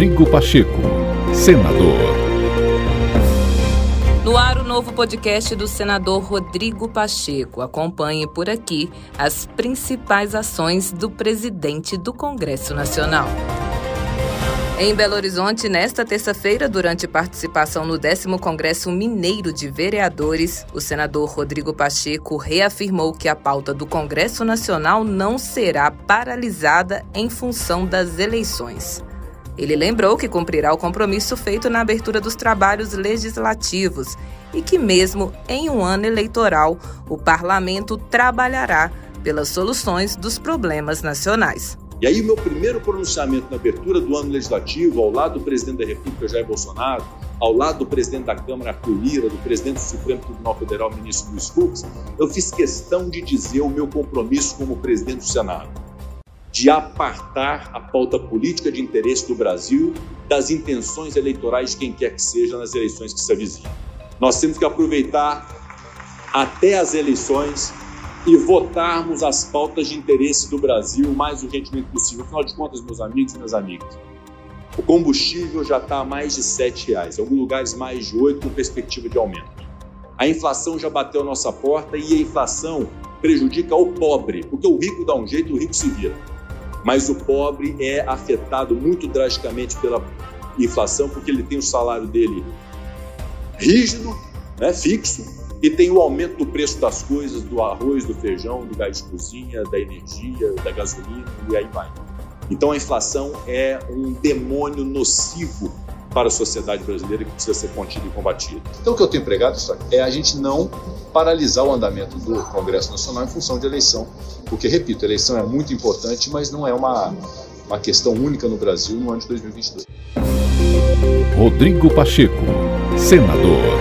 Rodrigo Pacheco, senador. No ar, o novo podcast do senador Rodrigo Pacheco. Acompanhe por aqui as principais ações do presidente do Congresso Nacional. Em Belo Horizonte, nesta terça-feira, durante participação no 10 Congresso Mineiro de Vereadores, o senador Rodrigo Pacheco reafirmou que a pauta do Congresso Nacional não será paralisada em função das eleições. Ele lembrou que cumprirá o compromisso feito na abertura dos trabalhos legislativos e que, mesmo em um ano eleitoral, o parlamento trabalhará pelas soluções dos problemas nacionais. E aí, o meu primeiro pronunciamento na abertura do ano legislativo, ao lado do presidente da República, Jair Bolsonaro, ao lado do presidente da Câmara, Arthur Lira, do presidente do Supremo Tribunal Federal, ministro Luiz Fux, eu fiz questão de dizer o meu compromisso como presidente do Senado, de apartar a pauta política de interesse do Brasil das intenções eleitorais de quem quer que seja nas eleições que se avizinham. Nós temos que aproveitar até as eleições e votarmos as pautas de interesse do Brasil o mais urgentemente possível. Afinal de contas, meus amigos e minhas amigas, o combustível já está a mais de R$ reais, em alguns lugares mais de oito com perspectiva de aumento. A inflação já bateu a nossa porta e a inflação prejudica o pobre, porque o rico dá um jeito e o rico se vira. Mas o pobre é afetado muito drasticamente pela inflação, porque ele tem o salário dele rígido, né, fixo, e tem o aumento do preço das coisas, do arroz, do feijão, do gás de cozinha, da energia, da gasolina e aí vai. Então a inflação é um demônio nocivo para a sociedade brasileira que precisa ser contido e combatido. Então o que eu tenho pregado é a gente não paralisar o andamento do Congresso Nacional em função de eleição, porque, repito, a eleição é muito importante, mas não é uma, uma questão única no Brasil no ano de 2022. Rodrigo Pacheco, senador.